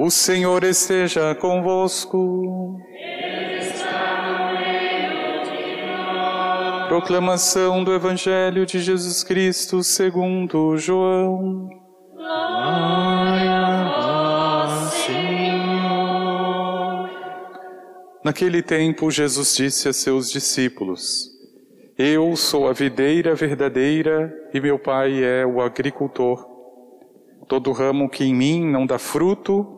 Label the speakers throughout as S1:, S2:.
S1: O Senhor esteja convosco. Proclamação do Evangelho de Jesus Cristo segundo João.
S2: Glória a vós, Senhor.
S1: Naquele tempo, Jesus disse a seus discípulos: Eu sou a videira verdadeira e meu Pai é o agricultor. Todo ramo que em mim não dá fruto,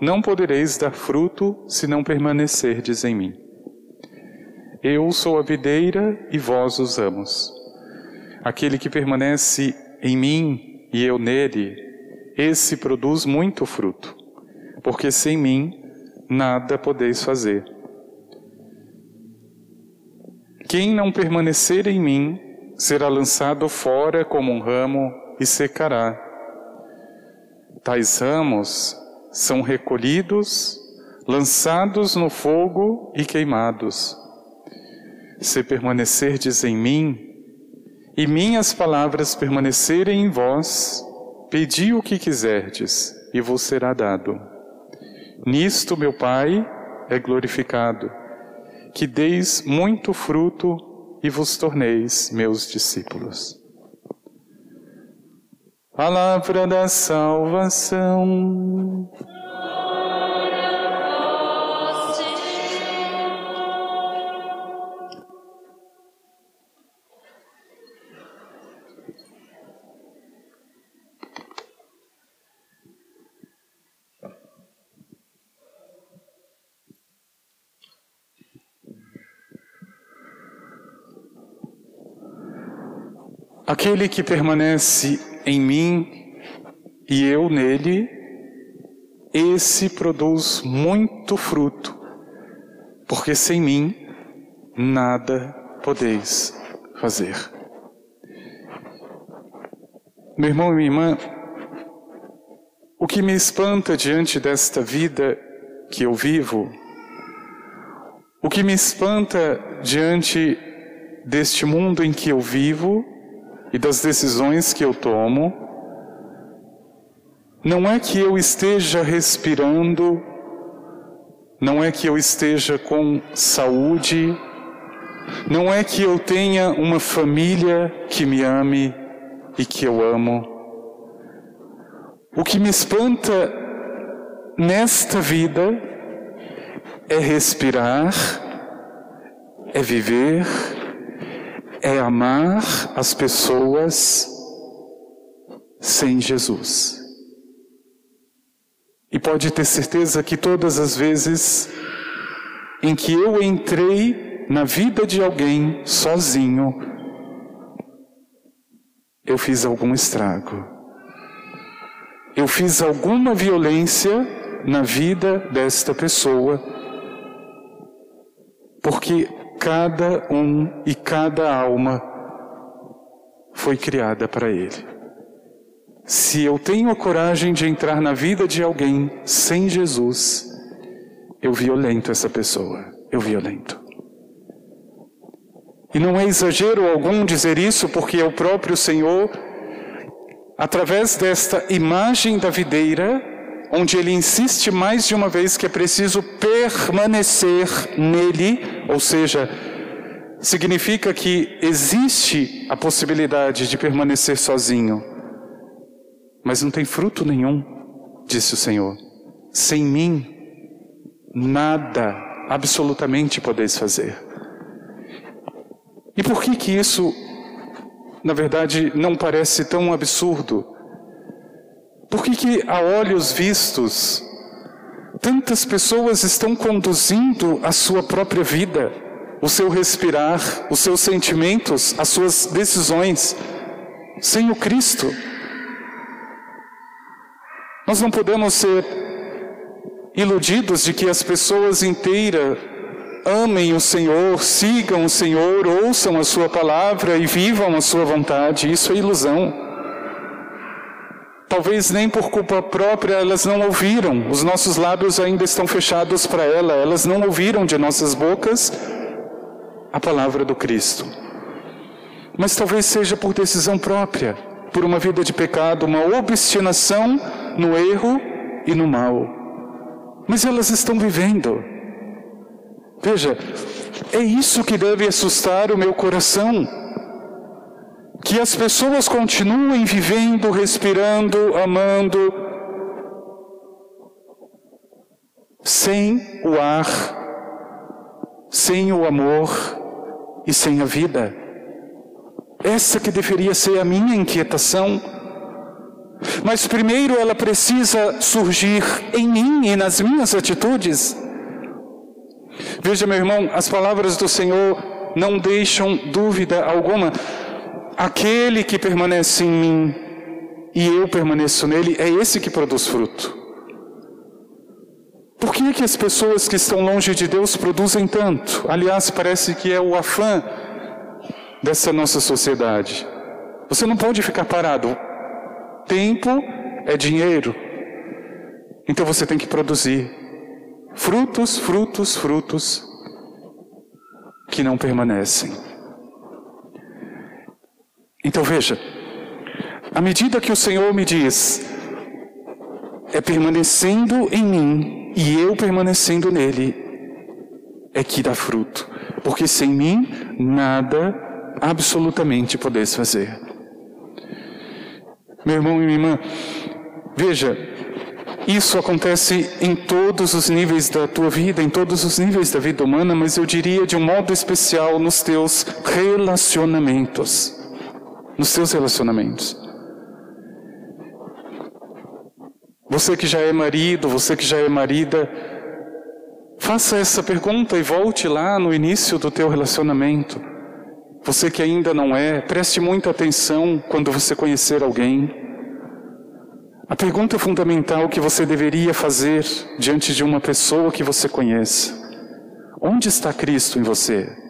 S1: não podereis dar fruto se não permanecerdes em mim. Eu sou a videira e vós os amos. Aquele que permanece em mim e eu nele, esse produz muito fruto, porque sem mim nada podeis fazer. Quem não permanecer em mim será lançado fora como um ramo e secará. Tais ramos são recolhidos, lançados no fogo e queimados. Se permanecerdes em mim, e minhas palavras permanecerem em vós, pedi o que quiserdes, e vos será dado. Nisto meu Pai é glorificado, que deis muito fruto e vos torneis meus discípulos. Palavra da salvação. Aquele que permanece em mim e eu nele, esse produz muito fruto, porque sem mim nada podeis fazer. Meu irmão e minha irmã, o que me espanta diante desta vida que eu vivo, o que me espanta diante deste mundo em que eu vivo, e das decisões que eu tomo, não é que eu esteja respirando, não é que eu esteja com saúde, não é que eu tenha uma família que me ame e que eu amo. O que me espanta nesta vida é respirar, é viver, é amar as pessoas sem Jesus. E pode ter certeza que todas as vezes em que eu entrei na vida de alguém sozinho, eu fiz algum estrago. Eu fiz alguma violência na vida desta pessoa, porque cada um e cada alma foi criada para Ele. Se eu tenho a coragem de entrar na vida de alguém sem Jesus, eu violento essa pessoa, eu violento. E não é exagero algum dizer isso, porque é o próprio Senhor, através desta imagem da videira, onde ele insiste mais de uma vez que é preciso permanecer nele, ou seja, significa que existe a possibilidade de permanecer sozinho, mas não tem fruto nenhum, disse o Senhor. Sem mim, nada, absolutamente podeis fazer. E por que que isso, na verdade, não parece tão absurdo? Por que, que a olhos vistos, tantas pessoas estão conduzindo a sua própria vida, o seu respirar, os seus sentimentos, as suas decisões, sem o Cristo? Nós não podemos ser iludidos de que as pessoas inteiras amem o Senhor, sigam o Senhor, ouçam a Sua palavra e vivam a Sua vontade. Isso é ilusão. Talvez nem por culpa própria elas não ouviram, os nossos lábios ainda estão fechados para ela, elas não ouviram de nossas bocas a palavra do Cristo. Mas talvez seja por decisão própria, por uma vida de pecado, uma obstinação no erro e no mal. Mas elas estão vivendo. Veja, é isso que deve assustar o meu coração. Que as pessoas continuem vivendo, respirando, amando, sem o ar, sem o amor e sem a vida. Essa que deveria ser a minha inquietação. Mas primeiro ela precisa surgir em mim e nas minhas atitudes. Veja, meu irmão, as palavras do Senhor não deixam dúvida alguma. Aquele que permanece em mim e eu permaneço nele, é esse que produz fruto. Por que, é que as pessoas que estão longe de Deus produzem tanto? Aliás, parece que é o afã dessa nossa sociedade. Você não pode ficar parado. Tempo é dinheiro. Então você tem que produzir frutos, frutos, frutos que não permanecem. Então veja, à medida que o Senhor me diz, é permanecendo em mim e eu permanecendo nele, é que dá fruto. Porque sem mim, nada absolutamente podeis fazer. Meu irmão e minha irmã, veja, isso acontece em todos os níveis da tua vida, em todos os níveis da vida humana, mas eu diria de um modo especial nos teus relacionamentos. Nos teus relacionamentos. Você que já é marido, você que já é marida, faça essa pergunta e volte lá no início do teu relacionamento. Você que ainda não é, preste muita atenção quando você conhecer alguém. A pergunta fundamental que você deveria fazer diante de uma pessoa que você conhece: onde está Cristo em você?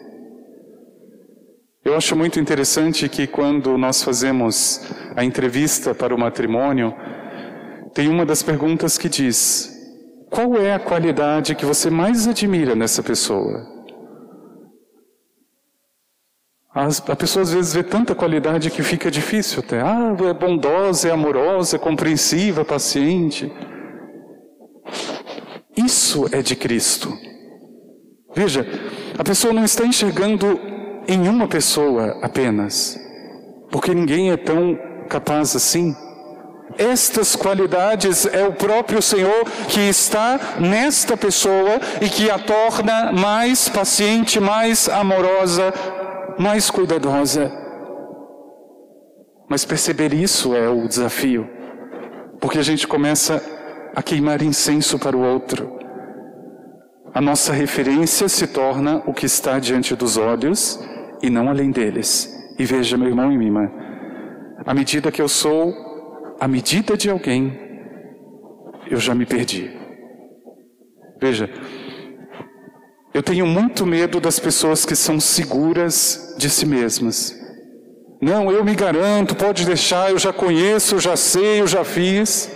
S1: Eu acho muito interessante que quando nós fazemos a entrevista para o matrimônio, tem uma das perguntas que diz: qual é a qualidade que você mais admira nessa pessoa? As, a pessoa às vezes vê tanta qualidade que fica difícil até. Ah, é bondosa, é amorosa, é compreensiva, é paciente. Isso é de Cristo. Veja, a pessoa não está enxergando em uma pessoa apenas, porque ninguém é tão capaz assim. Estas qualidades é o próprio Senhor que está nesta pessoa e que a torna mais paciente, mais amorosa, mais cuidadosa. Mas perceber isso é o desafio, porque a gente começa a queimar incenso para o outro. A nossa referência se torna o que está diante dos olhos e não além deles. E veja, meu irmão e minha irmã, à medida que eu sou a medida de alguém, eu já me perdi. Veja, eu tenho muito medo das pessoas que são seguras de si mesmas. Não, eu me garanto, pode deixar, eu já conheço, eu já sei, eu já fiz.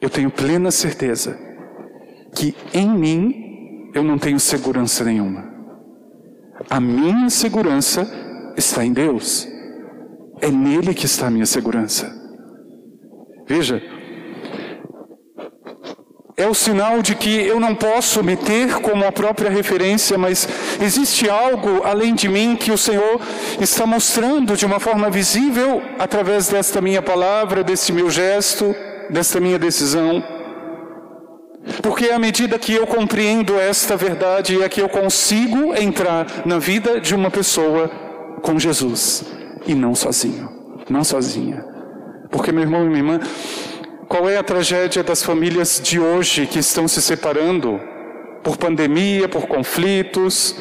S1: Eu tenho plena certeza que em mim eu não tenho segurança nenhuma. A minha segurança está em Deus. É nele que está a minha segurança. Veja, é o sinal de que eu não posso me ter como a própria referência, mas existe algo além de mim que o Senhor está mostrando de uma forma visível através desta minha palavra, desse meu gesto, desta minha decisão. Porque à medida que eu compreendo esta verdade é que eu consigo entrar na vida de uma pessoa com Jesus e não sozinho, não sozinha. Porque meu irmão e minha irmã, qual é a tragédia das famílias de hoje que estão se separando por pandemia, por conflitos?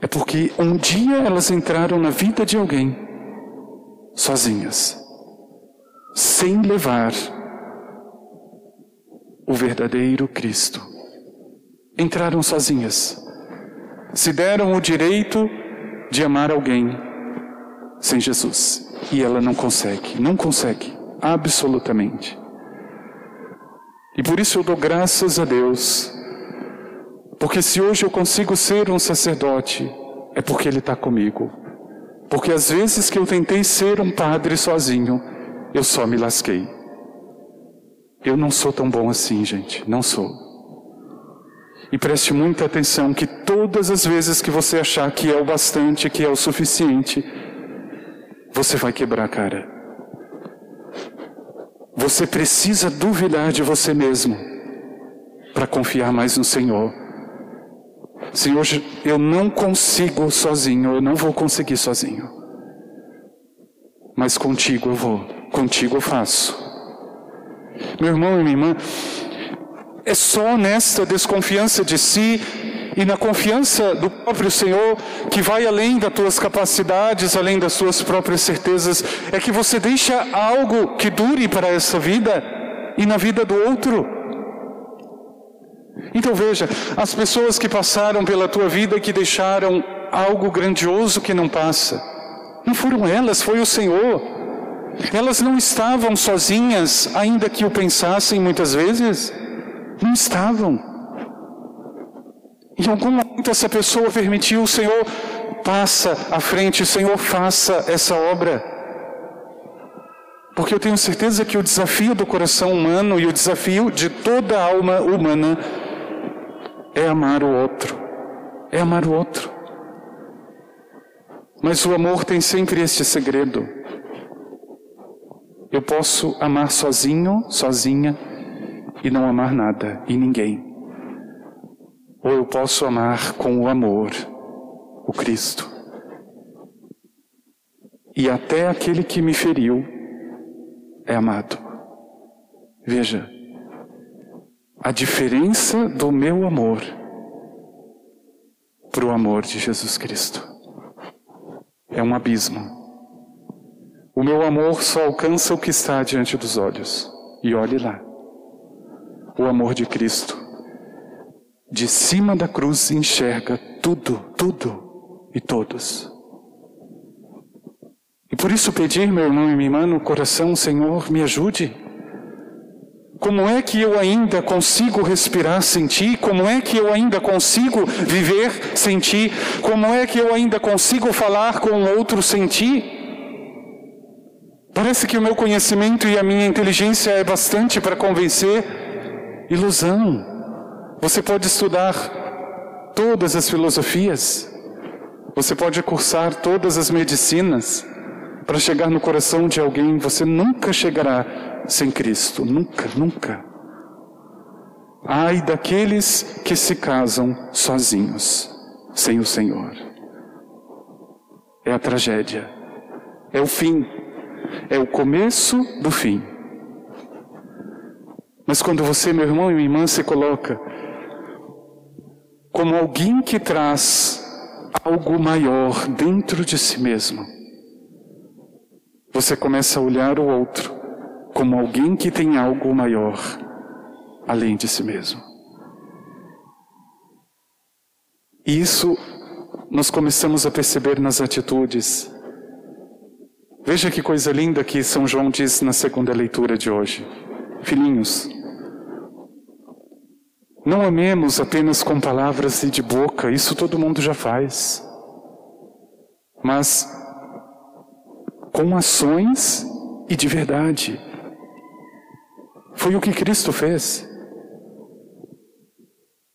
S1: É porque um dia elas entraram na vida de alguém sozinhas, sem levar o verdadeiro Cristo. Entraram sozinhas, se deram o direito de amar alguém sem Jesus. E ela não consegue, não consegue, absolutamente. E por isso eu dou graças a Deus, porque se hoje eu consigo ser um sacerdote, é porque Ele está comigo. Porque às vezes que eu tentei ser um padre sozinho, eu só me lasquei. Eu não sou tão bom assim, gente, não sou. E preste muita atenção que todas as vezes que você achar que é o bastante, que é o suficiente, você vai quebrar a cara. Você precisa duvidar de você mesmo para confiar mais no Senhor. Senhor, eu não consigo sozinho, eu não vou conseguir sozinho. Mas contigo eu vou, contigo eu faço. Meu irmão e minha irmã, é só nesta desconfiança de si e na confiança do próprio Senhor, que vai além das tuas capacidades, além das tuas próprias certezas, é que você deixa algo que dure para essa vida e na vida do outro. Então veja, as pessoas que passaram pela tua vida que deixaram algo grandioso que não passa, não foram elas, foi o Senhor. Elas não estavam sozinhas, ainda que o pensassem muitas vezes. Não estavam. Em algum momento essa pessoa permitiu, Senhor passa à frente, Senhor faça essa obra. Porque eu tenho certeza que o desafio do coração humano e o desafio de toda a alma humana é amar o outro. É amar o outro. Mas o amor tem sempre este segredo. Eu posso amar sozinho, sozinha, e não amar nada e ninguém. Ou eu posso amar com o amor, o Cristo. E até aquele que me feriu é amado. Veja, a diferença do meu amor para o amor de Jesus Cristo é um abismo. O meu amor só alcança o que está diante dos olhos. E olhe lá o amor de Cristo. De cima da cruz enxerga tudo, tudo e todos. E por isso pedir, meu irmão e minha irmã, no coração, Senhor, me ajude. Como é que eu ainda consigo respirar sem ti? Como é que eu ainda consigo viver sem ti? Como é que eu ainda consigo falar com o outro sem ti? Parece que o meu conhecimento e a minha inteligência é bastante para convencer Ilusão. Você pode estudar todas as filosofias, você pode cursar todas as medicinas, para chegar no coração de alguém, você nunca chegará sem Cristo, nunca, nunca. Ai daqueles que se casam sozinhos, sem o Senhor. É a tragédia, é o fim, é o começo do fim. Mas quando você, meu irmão e minha irmã, se coloca como alguém que traz algo maior dentro de si mesmo, você começa a olhar o outro como alguém que tem algo maior além de si mesmo. E isso nós começamos a perceber nas atitudes. Veja que coisa linda que São João diz na segunda leitura de hoje. Filhinhos, não amemos apenas com palavras e de boca, isso todo mundo já faz. Mas com ações e de verdade. Foi o que Cristo fez.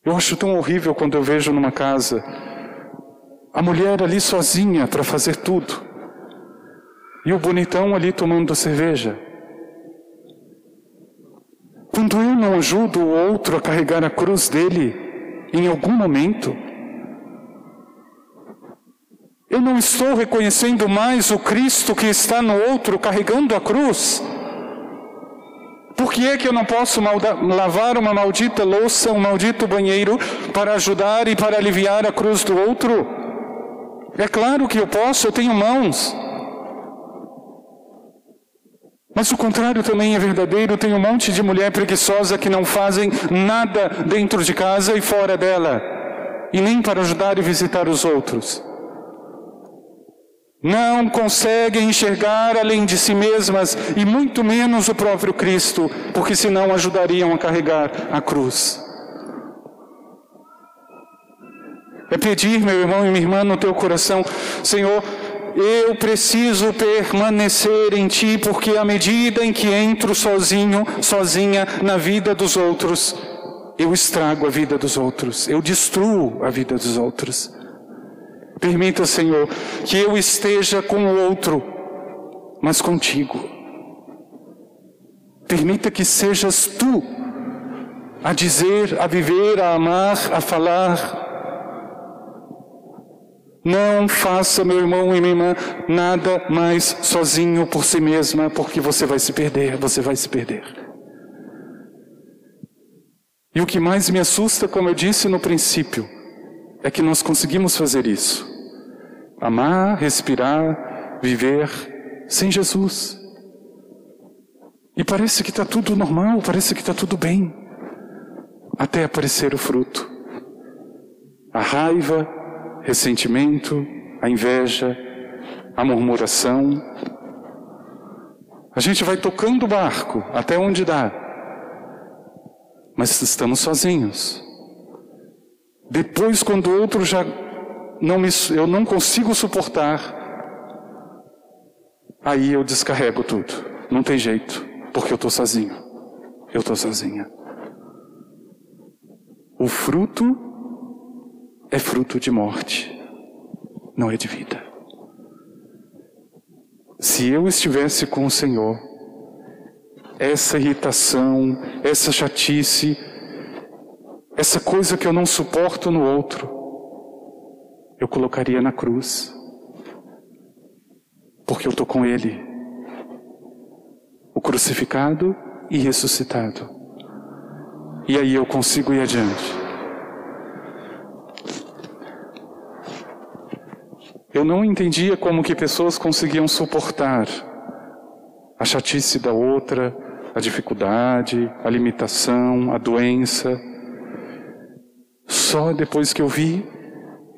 S1: Eu acho tão horrível quando eu vejo numa casa a mulher ali sozinha para fazer tudo e o bonitão ali tomando cerveja. Quando eu não ajudo o outro a carregar a cruz dele, em algum momento, eu não estou reconhecendo mais o Cristo que está no outro carregando a cruz. Por que é que eu não posso lavar uma maldita louça, um maldito banheiro, para ajudar e para aliviar a cruz do outro? É claro que eu posso, eu tenho mãos. Mas o contrário também é verdadeiro. Tem um monte de mulher preguiçosa que não fazem nada dentro de casa e fora dela, e nem para ajudar e visitar os outros. Não conseguem enxergar além de si mesmas e muito menos o próprio Cristo, porque senão ajudariam a carregar a cruz. É pedir, meu irmão e minha irmã, no teu coração, Senhor, eu preciso permanecer em Ti, porque à medida em que entro sozinho, sozinha na vida dos outros, eu estrago a vida dos outros, eu destruo a vida dos outros. Permita, Senhor, que eu esteja com o outro, mas contigo. Permita que sejas tu a dizer, a viver, a amar, a falar, não faça, meu irmão e minha irmã, nada mais sozinho por si mesma, porque você vai se perder, você vai se perder. E o que mais me assusta, como eu disse no princípio, é que nós conseguimos fazer isso. Amar, respirar, viver sem Jesus. E parece que está tudo normal, parece que está tudo bem, até aparecer o fruto. A raiva, ressentimento, a inveja, a murmuração. A gente vai tocando o barco até onde dá, mas estamos sozinhos. Depois, quando o outro já não me, eu não consigo suportar, aí eu descarrego tudo. Não tem jeito, porque eu estou sozinho. Eu estou sozinha. O fruto é fruto de morte, não é de vida. Se eu estivesse com o Senhor, essa irritação, essa chatice, essa coisa que eu não suporto no outro, eu colocaria na cruz, porque eu estou com Ele, o crucificado e ressuscitado. E aí eu consigo ir adiante. Eu não entendia como que pessoas conseguiam suportar a chatice da outra, a dificuldade, a limitação, a doença. Só depois que eu vi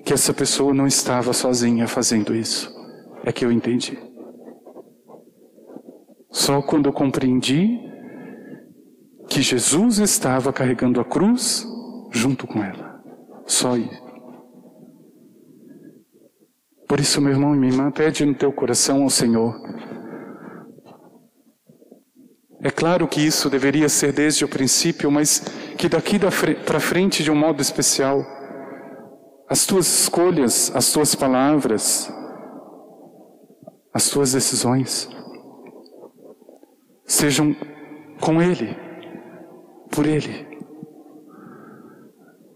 S1: que essa pessoa não estava sozinha fazendo isso, é que eu entendi. Só quando eu compreendi que Jesus estava carregando a cruz junto com ela. Só isso. Por isso, meu irmão e minha irmã, pede no teu coração ao Senhor. É claro que isso deveria ser desde o princípio, mas que daqui para frente, de um modo especial, as tuas escolhas, as tuas palavras, as tuas decisões sejam com Ele, por Ele.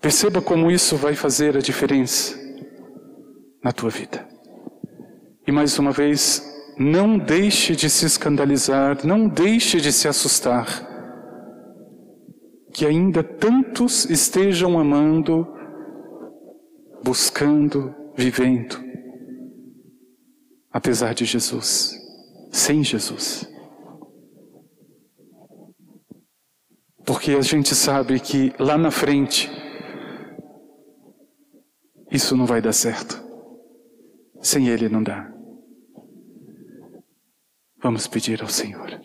S1: Perceba como isso vai fazer a diferença na tua vida. E mais uma vez, não deixe de se escandalizar, não deixe de se assustar. Que ainda tantos estejam amando, buscando, vivendo, apesar de Jesus, sem Jesus. Porque a gente sabe que lá na frente, isso não vai dar certo. Sem Ele não dá. Vamos pedir ao Senhor.